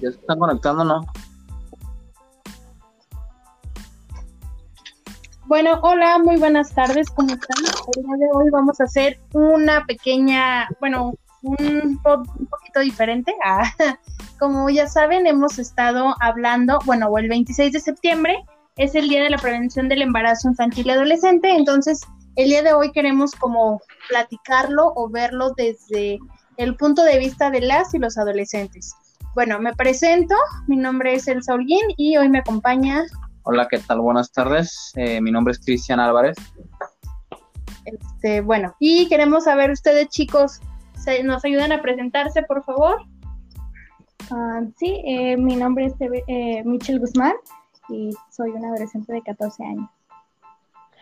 ¿Ya se están conectando no? Bueno, hola, muy buenas tardes, ¿cómo están? El día de hoy vamos a hacer una pequeña, bueno, un, po- poquito diferente. Ah, como ya saben, hemos estado hablando, bueno, el 26 de septiembre es el Día de la Prevención del Embarazo Infantil y Adolescente, entonces el día de hoy queremos como platicarlo o verlo desde el punto de vista de las y los adolescentes. Bueno, me presento, mi nombre es Elsa Holguín y hoy me acompaña Hola, ¿qué tal? Buenas tardes. Eh, mi nombre es Cristian Álvarez. Este, bueno, y queremos saber ustedes, chicos, ¿se- ¿nos ayudan a presentarse, por favor? Ah, sí, eh, mi nombre es eh, Michelle Guzmán y soy una adolescente de 14 años.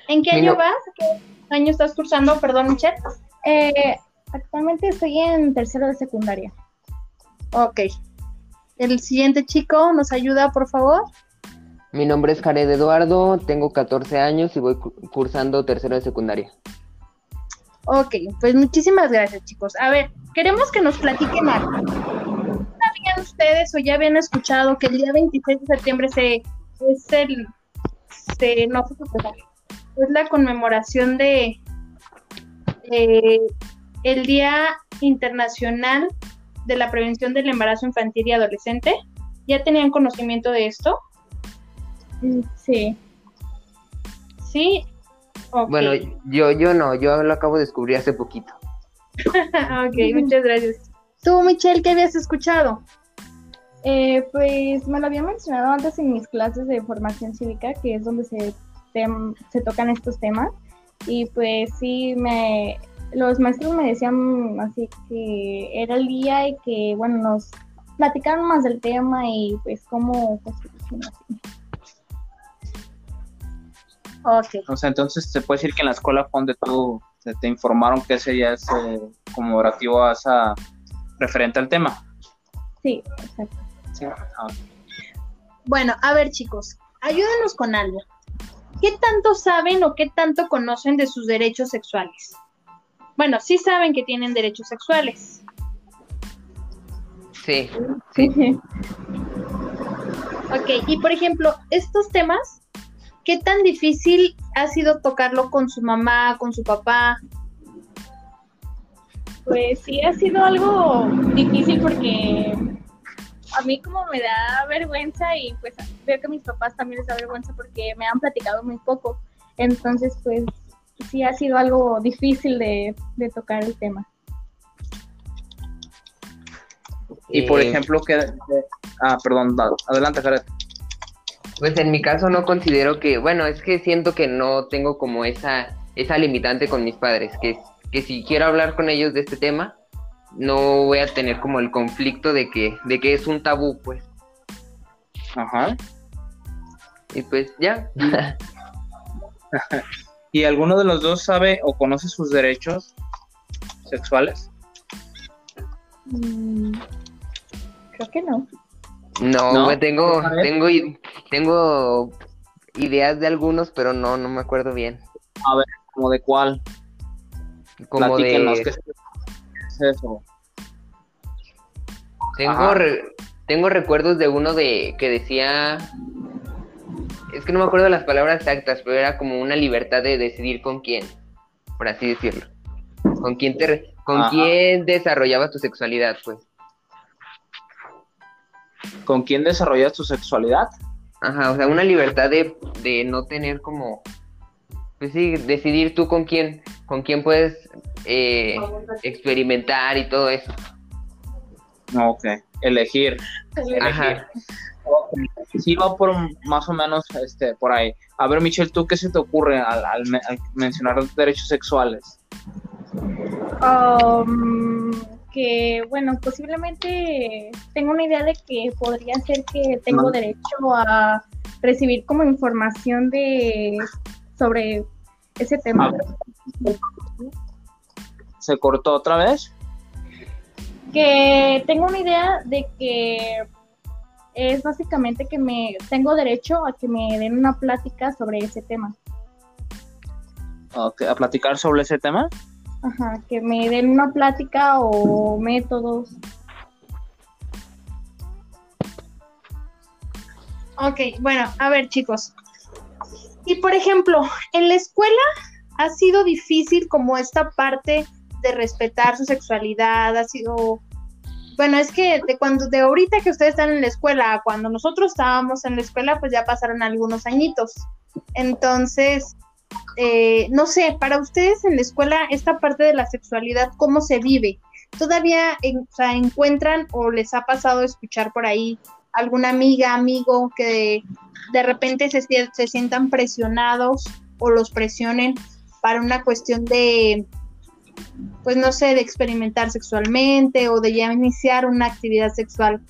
¿En qué Mi año no- vas? ¿Qué año estás cursando? Perdón, Michelle. Eh, actualmente estoy en tercero de secundaria. Ok. El siguiente chico, ¿nos ayuda, por favor? Mi nombre es Jared Eduardo, tengo 14 años y voy cu- cursando tercero de secundaria. Ok, pues muchísimas gracias, chicos. A ver, queremos que nos platiquen algo. ¿Sabían ustedes o ya habían escuchado que el día 26 de septiembre se es el se, no es la conmemoración de el Día Internacional de la Prevención del Embarazo Infantil y Adolescente? ¿Ya tenían conocimiento de esto? Sí. Sí. Bueno, yo, yo no, yo lo acabo de descubrir hace poquito. ok, muchas gracias. Tú, Michelle, ¿qué habías escuchado? Eh, pues me lo había mencionado antes en mis clases de formación cívica, que es donde se, tem- se tocan estos temas. Y pues sí, me, los maestros me decían así que era el día y que, bueno, nos platicaron más del tema y pues cómo pues, así. Ok. O sea, entonces se puede decir que en la escuela fue donde tú te, te informaron que ese día es eh, conmemorativo a esa referente al tema. Sí, exacto. Sí. Ah, Bueno, a ver, chicos, ayúdenos con algo. ¿Qué tanto saben o qué tanto conocen de sus derechos sexuales? Bueno, sí saben que tienen derechos sexuales. Sí, Sí. Ok, y por ejemplo, estos temas, ¿qué tan difícil ha sido tocarlo con su mamá, con su papá? Pues sí, ha sido algo difícil porque a mí como me da vergüenza y pues veo que a mis papás también les da vergüenza porque me han platicado muy poco. Entonces, pues sí ha sido algo difícil de, de tocar el tema. Y por Eh, ejemplo, que... Ah, perdón, adelante, Jared. Pues en mi caso no considero que, bueno, es que siento que no tengo como esa, esa limitante con mis padres, que, que si quiero hablar con ellos de este tema, no voy a tener como el conflicto de que, de que es un tabú, pues. Ajá. Y pues ya. ¿Y alguno de los dos sabe o conoce sus derechos sexuales? Mm, creo que no. No, tengo, tengo, tengo ideas de algunos, pero no, no me acuerdo bien. ¿Como de cuál? Como Platíquenos, de, ¿qué es eso? tengo, re- tengo recuerdos de uno de que decía, es que no me acuerdo las palabras exactas, pero era como una libertad de decidir con quién, por así decirlo, con quién te, con Ajá. quién desarrollabas tu sexualidad, pues. ¿Con quién desarrollas tu sexualidad? Ajá, o sea, una libertad de, de no tener como, pues sí, decidir tú con quién, con quién puedes eh, experimentar y todo eso. Ok, elegir. Ajá. Ok, Sí, va por más o menos este, por ahí. A ver, Michelle, ¿tú qué se te ocurre al, al al mencionar derechos sexuales? Um, que, bueno, posiblemente tengo una idea de que podría ser que tengo derecho a recibir como información de sobre ese tema. A ver. se cortó otra vez. Que tengo una idea de que es básicamente que me tengo derecho a que me den una plática sobre ese tema. Ok, ¿A platicar sobre ese tema? Ajá, que me den una plática o métodos. Ok, bueno, a ver chicos. Y por ejemplo, en la escuela ha sido difícil como esta parte de respetar su sexualidad, ha sido, bueno, es que de cuando, de ahorita que ustedes están en la escuela, cuando nosotros estábamos en la escuela, pues ya pasaron algunos añitos. Entonces, eh, no sé, para ustedes en la escuela, esta parte de la sexualidad, ¿cómo se vive? ¿Todavía sea, encuentran o les ha pasado escuchar por ahí alguna amiga, amigo que de, repente se, se sientan presionados o los presionen para una cuestión de, pues no sé, de experimentar sexualmente o de ya iniciar una actividad sexual,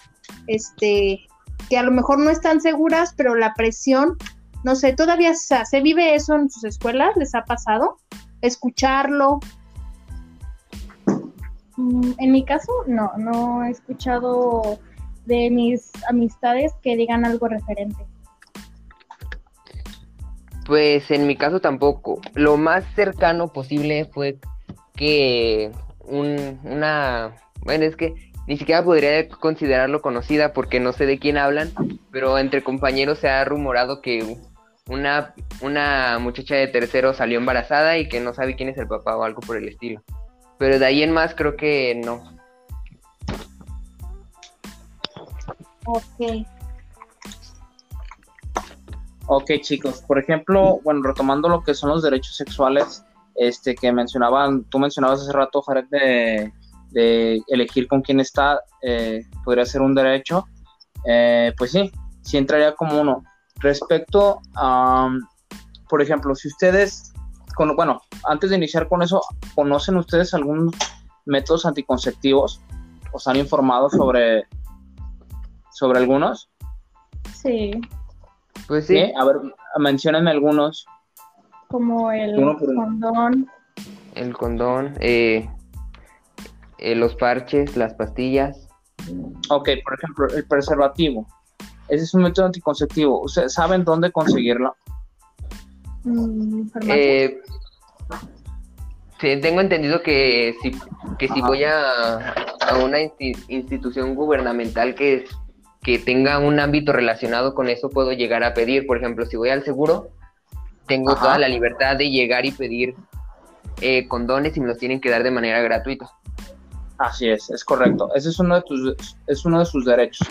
este, que a lo mejor no están seguras, pero la presión, no sé, todavía se, vive eso en sus escuelas, ¿les ha pasado? Escucharlo. Mm, en mi caso, no, no he escuchado de mis amistades que digan algo referente. Pues en mi caso tampoco. Lo más cercano posible fue que una... Bueno, es que ni siquiera podría considerarlo conocida porque no sé de quién hablan, pero entre compañeros se ha rumorado que una, una muchacha de tercero salió embarazada y que no sabe quién es el papá o algo por el estilo. Pero de ahí en más creo que no. Ok. Ok, chicos, por ejemplo, bueno, retomando lo que son los derechos sexuales, este que mencionaban, tú mencionabas hace rato, Jared, de, elegir con quién está, eh, podría ser un derecho, eh, pues sí, sí entraría como uno. Respecto a, por ejemplo, si ustedes, con, bueno, antes de iniciar con eso, ¿conocen ustedes algunos métodos anticonceptivos? ¿O están informados sobre, sobre algunos? Sí. Pues sí. A ver, menciónenme algunos. Como el condón. El condón, eh, eh, los parches, las pastillas. Ok, por ejemplo, el preservativo. Ese es un método anticonceptivo. ¿Ustedes saben dónde conseguirlo? Mm, eh, sí, tengo entendido que si, que si voy a, a una institución gubernamental que que tenga un ámbito relacionado con eso puedo llegar a pedir. Por ejemplo, si voy al seguro, tengo toda la libertad de llegar y pedir eh, condones y me los tienen que dar de manera gratuita. Así es, es correcto. Ese es uno de, tus, es uno de sus derechos.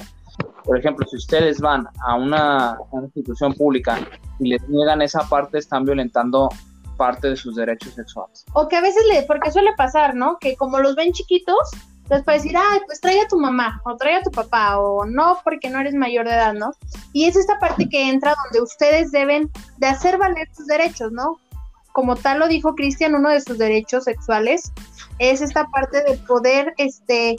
Por ejemplo, si ustedes van a una, institución pública y les niegan esa parte, están violentando parte de sus derechos sexuales. O que a veces le, porque suele pasar, ¿no? Que como los ven chiquitos, entonces para decir, ay, pues trae a tu mamá o trae a tu papá o no porque no eres mayor de edad, ¿no? Y es esta parte que entra donde ustedes deben de hacer valer sus derechos, ¿no? Como tal lo dijo Cristian, uno de sus derechos sexuales es esta parte de poder, este,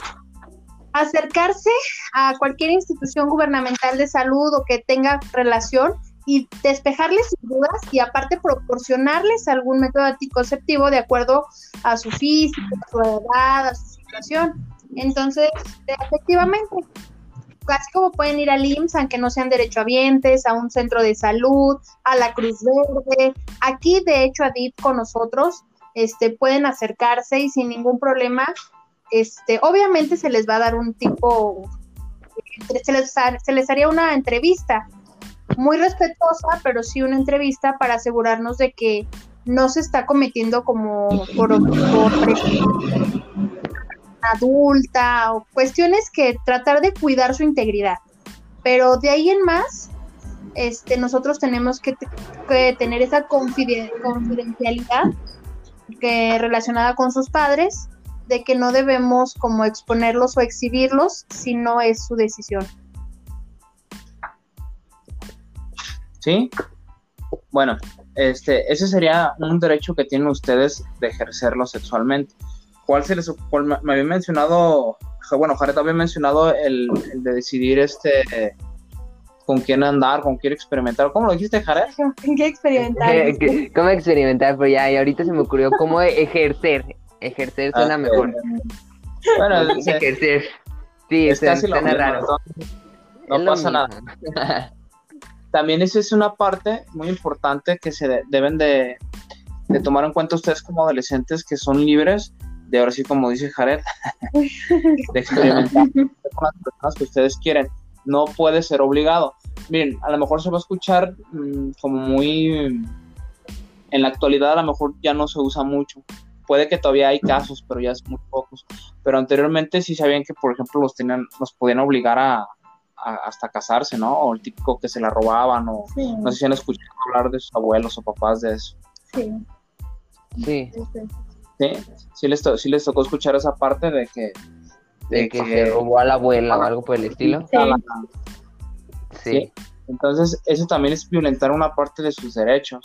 acercarse a cualquier institución gubernamental de salud o que tenga relación y despejarles dudas y aparte proporcionarles algún método anticonceptivo de acuerdo a su físico, a su edad, a su entonces, efectivamente, casi como pueden ir al IMSS, aunque no sean derechohabientes, a un centro de salud, a la Cruz Verde. Aquí, de hecho, a DIP con nosotros, este, pueden acercarse y sin ningún problema, este, obviamente se les va a dar un tipo, se les, se les haría una entrevista muy respetuosa, pero sí una entrevista para asegurarnos de que no se está cometiendo como por, por adulta o cuestiones que tratar de cuidar su integridad. Pero de ahí en más, este, nosotros tenemos que, tener esa confidencialidad que, relacionada con sus padres, de que no debemos como exponerlos o exhibirlos si no es su decisión. Sí, bueno, este, ese sería un derecho que tienen ustedes de ejercerlo sexualmente. ¿Cuál se les me había mencionado, bueno, Jared había mencionado el, de decidir este con quién andar, con quién experimentar. ¿Cómo lo dijiste, Jared? ¿Con qué experimentar? ¿Cómo experimentar? Pues ya, y ahorita se me ocurrió cómo ejercer Ejercer suena mejor. Bueno, es, Ejercer. Sí, es suena, casi lo suena mismo, raro. No pasa nada. También esa es una parte muy importante que se de- deben de, de tomar en cuenta ustedes como adolescentes que son libres de ahora sí como dice Jared de experimentar con las personas que ustedes quieren no puede ser obligado miren a lo mejor se va a escuchar mm, como muy en la actualidad a lo mejor ya no se usa mucho puede que todavía hay casos pero ya es muy pocos pero anteriormente sí sabían que por ejemplo los tenían los podían obligar a, a- hasta casarse no o el típico que se la robaban o Sí, no sé si han escuchado hablar de sus abuelos o papás de eso. sí, Sí, sí, sí. Sí, sí les, to- sí les tocó escuchar esa parte de que... de que se robó a la abuela o algo por el estilo. Sí. Sí. Entonces, eso también es violentar una parte de sus derechos.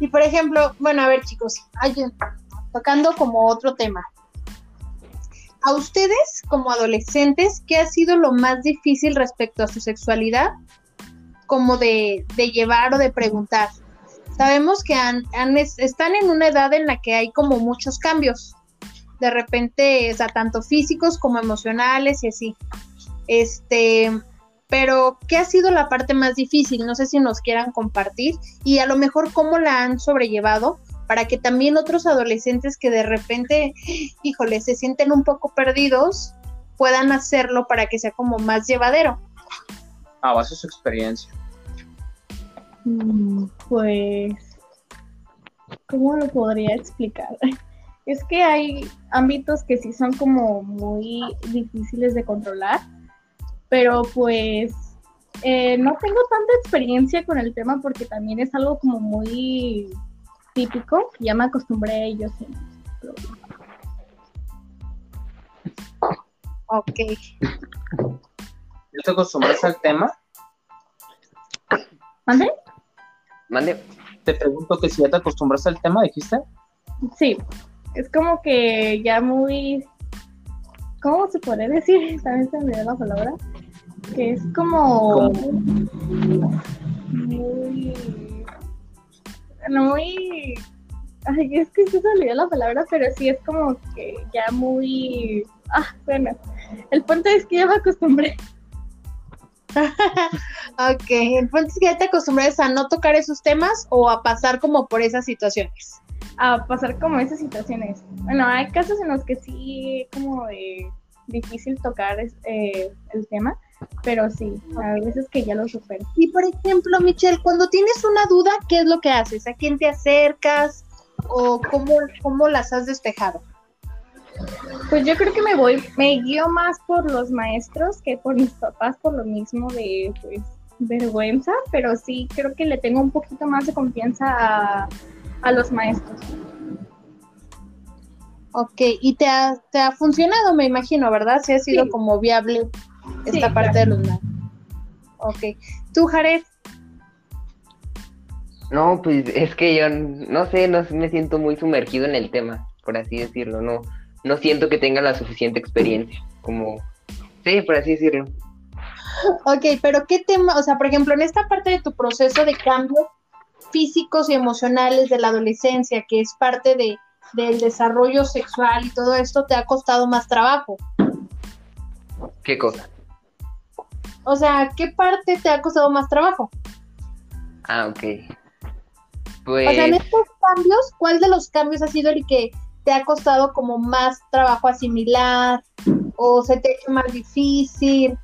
Y por ejemplo, bueno, a ver chicos, hay- tocando como otro tema. A ustedes como adolescentes, ¿qué ha sido lo más difícil respecto a su sexualidad? Como de, de llevar o de preguntar. Sabemos que han- han es- están en una edad en la que hay como muchos cambios. De repente, o sea, tanto físicos como emocionales y así. Este, pero ¿qué ha sido la parte más difícil? No sé si nos quieran compartir y a lo mejor cómo la han sobrellevado para que también otros adolescentes que de repente, híjole, se sienten un poco perdidos, puedan hacerlo para que sea como más llevadero. A base de su experiencia. Mm, Pues, ¿cómo lo podría explicar? Es que hay ámbitos que sí son como muy difíciles de controlar, pero pues eh, no tengo tanta experiencia con el tema porque también es algo como muy típico, ya me acostumbré a ello. Sí. Ok. ¿Ya te acostumbras al tema? ¿Mande? Mande. Te pregunto que si ya te acostumbras al tema, dijiste. Sí, es como que ya muy, ¿cómo se podría decir? También se me dio la palabra, que es como muy, muy, ay, es que se me olvidó la palabra, pero sí es como que ya muy, ah, bueno, el punto es que ya me acostumbré. Ok, entonces ya te acostumbras a no tocar esos temas o a pasar como por esas situaciones. a pasar como esas situaciones. Bueno, hay casos en los que sí como de difícil tocar es- eh, el tema, pero sí, a veces que ya lo supero. Y por ejemplo, Michelle, cuando tienes una duda, ¿qué es lo que haces? ¿A quién te acercas? ¿O cómo, cómo las has despejado? Pues yo creo que me voy, me guío más por los maestros que por mis papás, por lo mismo de pues vergüenza, pero sí creo que le tengo un poquito más de confianza a, a los maestros. Ok, y te ha, te ha funcionado, me imagino, ¿verdad? Si ha sido Sí. como viable esta Sí, parte de los. Ok. ¿Tú, Jared? No, pues es que yo no sé, no me siento muy sumergido en el tema, por así decirlo. No, no siento que tenga la suficiente experiencia, como, sí, por así decirlo. Ok, pero ¿qué tema? O sea, por ejemplo, en esta parte de tu proceso de cambios físicos y emocionales de la adolescencia, que es parte de, del desarrollo sexual y todo esto, ¿te ha costado más trabajo? ¿Qué cosa? O sea, ¿qué parte te ha costado más trabajo? Ah, ok. O sea, en Pues, estos cambios, ¿cuál de los cambios ha sido el que te ha costado como más trabajo asimilar o se te ha hecho más difícil?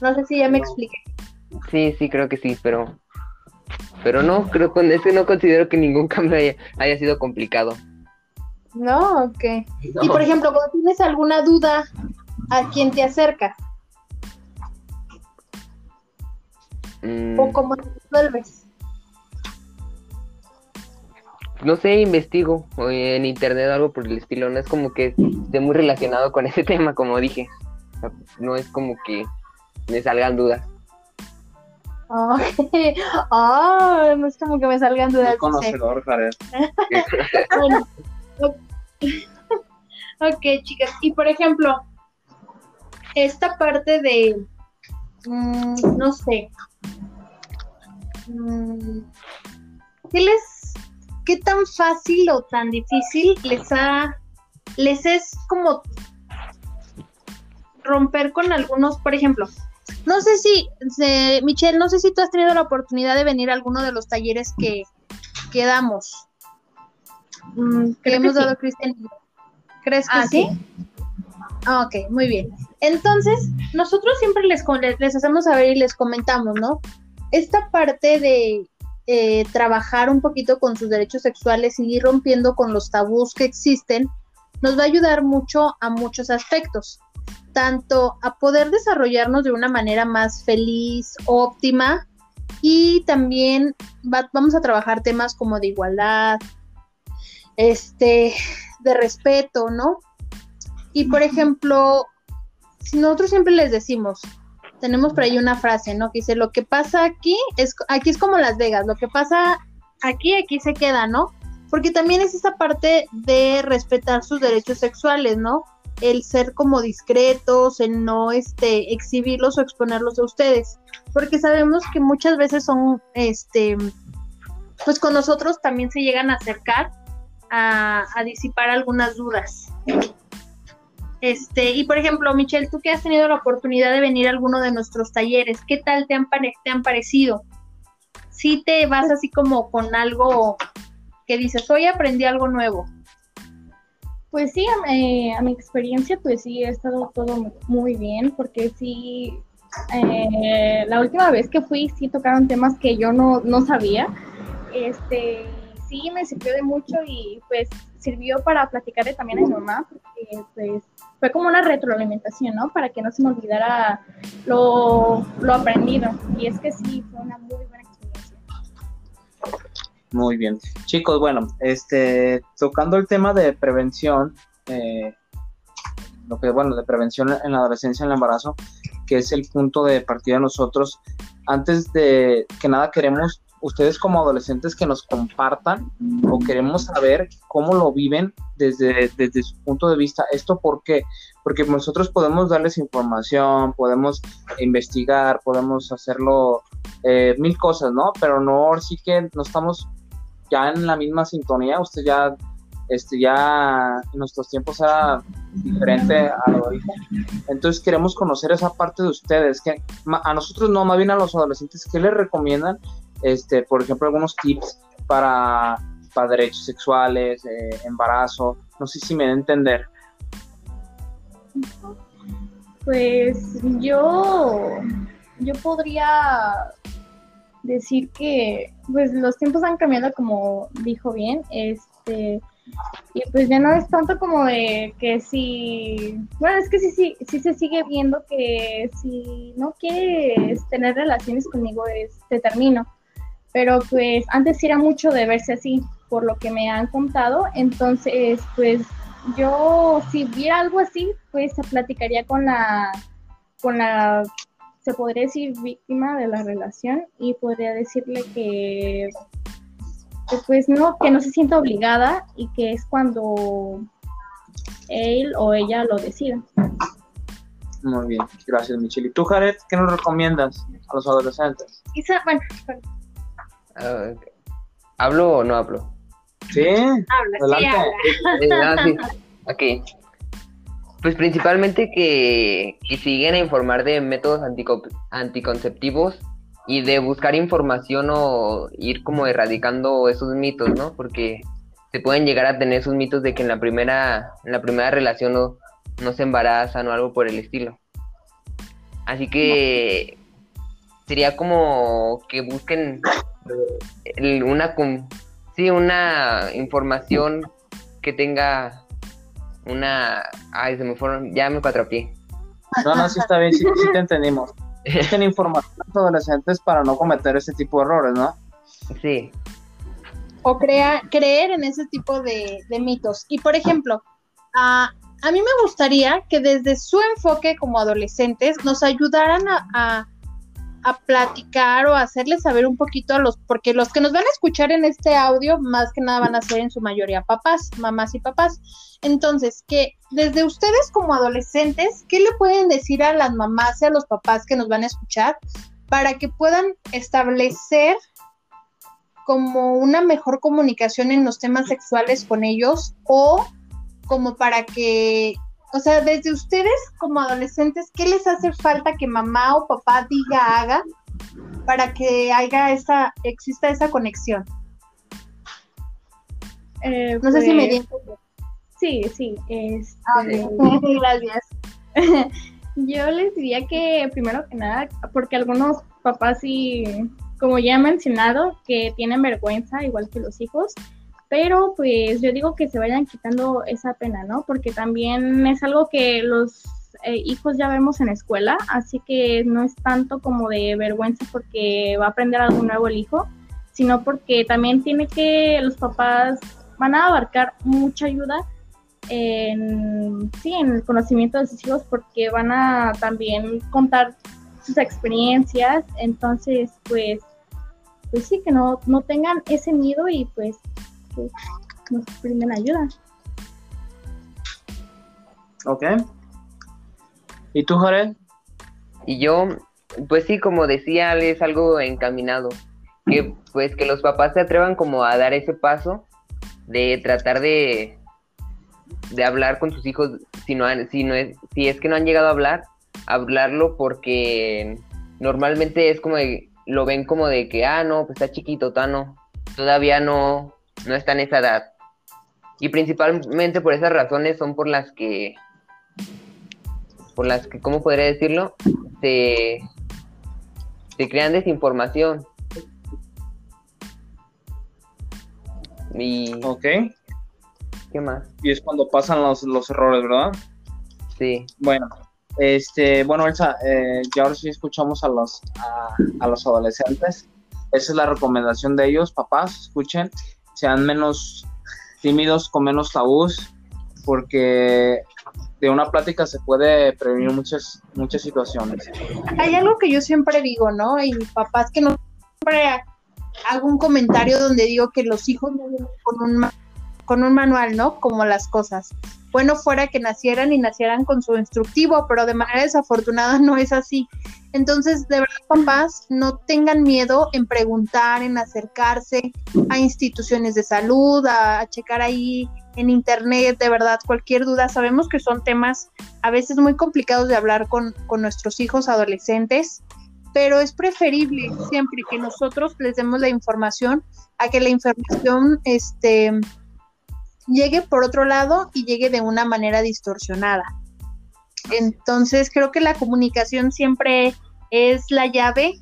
No sé si ya me expliqué. sí, sí, creo que sí, pero, pero no, creo que es que no considero que ningún cambio haya, haya sido complicado. No, ok. Y por ejemplo, cuando tienes alguna duda, ¿a quién te acercas? Mm, ¿O cómo te resuelves? no sé, investigo o en internet o algo por el estilo, no es como que esté muy relacionado con ese tema, como dije. O sea, No es como que me salgan dudas. Ah, ah, no es como que me salgan dudas. Dice. conocedor, Jared. Bueno, ok. chicas. Y por ejemplo, esta parte de, mm, no sé, mm, ¿qué les, ¿qué tan fácil o tan difícil les ha, les es como romper con algunos, por ejemplo, no sé si, Michelle, no sé si tú has tenido la oportunidad de venir a alguno de los talleres que, que damos, mm, que le hemos dado a Cristian. ¿Crees que ah, sí? Ah, ok, muy bien. Entonces, nosotros siempre les, les hacemos saber y les comentamos, ¿no? Esta parte de eh, trabajar un poquito con sus derechos sexuales y ir rompiendo con los tabús que existen, nos va a ayudar mucho a muchos aspectos, tanto a poder desarrollarnos de una manera más feliz, óptima, y también vamos a trabajar temas como de igualdad, este, de respeto, ¿no? Y por ejemplo, si nosotros siempre les decimos, tenemos por ahí una frase, ¿no? Que dice, lo que pasa aquí es, aquí es como Las Vegas, lo que pasa aquí, aquí se queda, ¿no? Porque también es esa parte de respetar sus derechos sexuales, ¿no? El ser como discretos, el no este, exhibirlos o exponerlos a ustedes. Porque sabemos que muchas veces son, este, pues con nosotros también se llegan a acercar a, a disipar algunas dudas. Este, y por ejemplo, Michelle, tú que has tenido la oportunidad de venir a alguno de nuestros talleres, ¿qué tal te han, te han parecido? Si te vas así como con algo que dices, hoy aprendí algo nuevo. Pues sí, a, mi experiencia, pues sí, ha estado todo muy bien, porque sí, eh, la última vez que fui, sí tocaron temas que yo no, no sabía. Este, sí, me sirvió de mucho y pues sirvió para platicarle también a mi mamá, porque pues fue como una retroalimentación, ¿no? Para que no se me olvidara lo, aprendido. Y es que sí, fue una muy buena experiencia. Muy bien. Chicos, bueno, este, tocando el tema de prevención, eh, lo que, bueno, de prevención en la adolescencia, en el embarazo, que es el punto de partida de nosotros, antes de que nada queremos ustedes como adolescentes que nos compartan o queremos saber cómo lo viven desde, desde su punto de vista. ¿Esto por? Porque nosotros podemos darles información, podemos investigar, podemos hacerlo eh, mil cosas, ¿no? Pero no, sí que no estamos ya en la misma sintonía. Usted ya, este, ya en nuestros tiempos era diferente a lo ahorita. Entonces queremos conocer esa parte de ustedes, que a nosotros no, más bien a los adolescentes, ¿qué les recomiendan este, por ejemplo, algunos tips para, para derechos sexuales, eh, embarazo, no sé si me da a entender. Pues yo, yo podría decir que pues los tiempos han cambiado como dijo bien, este y pues ya no es tanto como de que si, bueno, es que sí, sí, sí se sigue viendo que si no quieres tener relaciones conmigo, es, te termino pero pues antes era mucho de verse así, por lo que me han contado, entonces pues yo si viera algo así, pues se platicaría con la, con la, se podría decir víctima de la relación y podría decirle que, pues no, que no se sienta obligada y que es cuando él o ella lo decida. Muy bien, gracias Michelle. ¿Y tú, Jared, qué nos recomiendas a los adolescentes? Quizá, bueno, Ah, ¿Hablo o no hablo? Sí, habla, sí, habla. Eh, pues principalmente que, que siguen a informar de métodos anticonceptivos y de buscar información o ir como erradicando esos mitos, ¿no? Porque se pueden llegar a tener esos mitos de que en la primera, en la primera relación no, no se embarazan o algo por el estilo. Así que sería como que busquen una sí, una información que tenga una ay se me fueron, ya me pie No, no, sí está bien, sí, te entendimos. Busquen información a los adolescentes para no cometer ese tipo de errores, ¿no? Sí. O crea, creer en ese tipo de, mitos. Y por ejemplo, a, a mí me gustaría que desde su enfoque como adolescentes nos ayudaran a a platicar o hacerles saber un poquito a los, porque los que nos van a escuchar en este audio, más que nada van a ser en su mayoría papás, mamás y papás. Entonces, que desde ustedes como adolescentes, ¿qué le pueden decir a las mamás y a los papás que nos van a escuchar para que puedan establecer como una mejor comunicación en los temas sexuales con ellos o como para que, o sea, desde ustedes como adolescentes, ¿qué les hace falta que mamá o papá diga, haga para que haya esa, exista esa conexión? Eh, No sé si me pues, di Sí, sí. Este, Ah, Gracias. Yo les diría que primero que nada, porque algunos papás sí, como ya he mencionado, que tienen vergüenza, igual que los hijos, pero pues yo digo que se vayan quitando esa pena, ¿no? Porque también es algo que los eh, hijos ya vemos en la escuela, así que no es tanto como de vergüenza porque va a aprender algo nuevo el hijo, sino porque también tiene que los papás van a abarcar mucha ayuda en, sí, en el conocimiento de sus hijos porque van a también contar sus experiencias, entonces pues, pues sí, que no, no tengan ese miedo y pues que nos brinden ayuda. Ok. ¿Y tú, Jared? Y yo, pues sí, como decía, es algo encaminado. Que pues que los papás se atrevan como a dar ese paso de tratar de, de hablar con sus hijos si no, han- si no es, si es que no han llegado a hablar, hablarlo porque normalmente es como de- lo ven como de que, ah, no, pues está chiquito, Tano, todavía no, no está en esa edad. Y principalmente por esas razones son por las que, por las que, ¿cómo podría decirlo? Se, se crean desinformación. Y, Ok. ¿qué más? Y es cuando pasan los, los errores, ¿verdad? Sí. Bueno, este, bueno, Elsa, eh, ya ahora sí escuchamos a los, a, a los adolescentes. Esa es la recomendación de ellos, papás, escuchen, sean menos tímidos, con menos tabús, porque de una plática se puede prevenir muchas, muchas situaciones. Hay algo que yo siempre digo, ¿no? Y papás que no siempre hago un comentario donde digo que los hijos no vienen con un, con un manual, ¿no? Como las cosas. Bueno fuera que nacieran y nacieran con su instructivo, pero de manera desafortunada no es así. Entonces, de verdad, papás, no tengan miedo en preguntar, en acercarse a instituciones de salud, a, a checar ahí en internet, de verdad, cualquier duda. Sabemos que son temas a veces muy complicados de hablar con, con nuestros hijos adolescentes, pero es preferible siempre que nosotros les demos la información a que la información este, llegue por otro lado y llegue de una manera distorsionada. Entonces creo que la comunicación siempre es la llave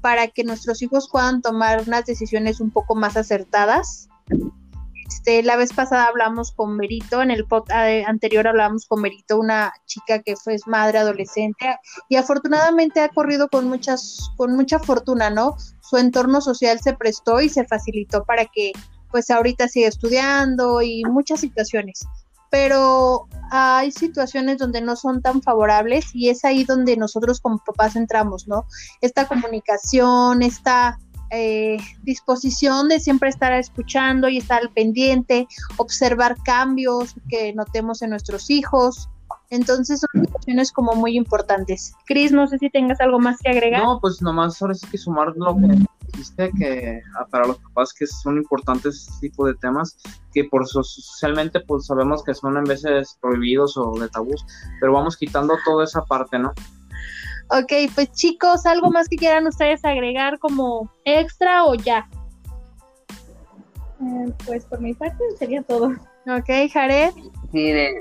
para que nuestros hijos puedan tomar unas decisiones un poco más acertadas. Este, la vez pasada hablamos con Merito, en el podcast anterior hablamos con Merito, una chica que fue madre adolescente y afortunadamente ha corrido con muchas, con mucha fortuna, ¿no? Su entorno social se prestó y se facilitó para que pues ahorita siga estudiando y muchas situaciones. Pero hay situaciones donde no son tan favorables y es ahí donde nosotros como papás entramos, ¿no? Esta comunicación, esta eh, disposición de siempre estar escuchando y estar al pendiente, observar cambios que notemos en nuestros hijos. Entonces son situaciones como muy importantes. Cris, no sé si tengas algo más que agregar. No, pues nomás ahora sí que sumar lo que dijiste, que ah, para los papás que son importantes este tipo de temas, que por so- socialmente pues sabemos que son en veces prohibidos o de tabús, pero vamos quitando toda esa parte, ¿no? Ok, pues chicos, ¿algo más que quieran ustedes agregar como extra o ya? Eh, pues por mi parte sería todo. Ok, Jared. Sí, de,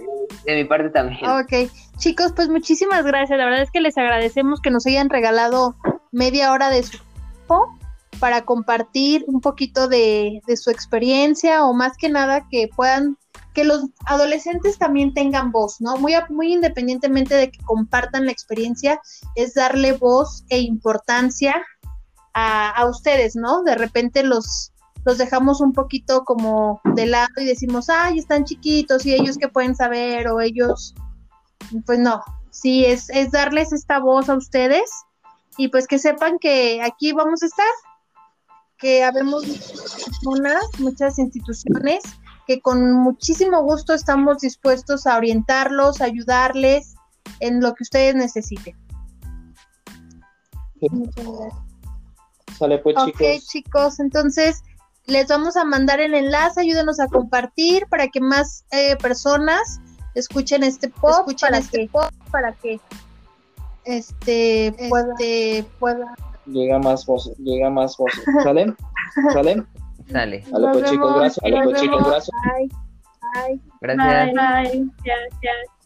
de mi parte también. Ok, chicos, pues muchísimas gracias. La verdad es que les agradecemos que nos hayan regalado media hora de su tiempo para compartir un poquito de, su experiencia o más que nada que puedan, que los adolescentes también tengan voz, ¿no? Muy, muy independientemente de que compartan la experiencia, es darle voz e importancia a, a ustedes, ¿no? De repente los, los dejamos un poquito como de lado y decimos, ay, están chiquitos y ellos que pueden saber o ellos, pues no, sí, es, es darles esta voz a ustedes y pues que sepan que aquí vamos a estar, que habemos personas, muchas instituciones que con muchísimo gusto estamos dispuestos a orientarlos, a ayudarles en lo que ustedes necesiten. Muchas gracias. Sale pues Ok, chicos. chicos, entonces Les vamos a mandar el enlace, ayúdenos a compartir para que más eh, personas escuchen este post, escuchen este post para que este pueda, este, pueda llega más voces, llega más voces. ¿Sale? ¿Sale? Sale. Vale, pues chicos, gracias. Pues chicos, gracias. Bye. Bye. Gracias. Bye. Bye. Gracias.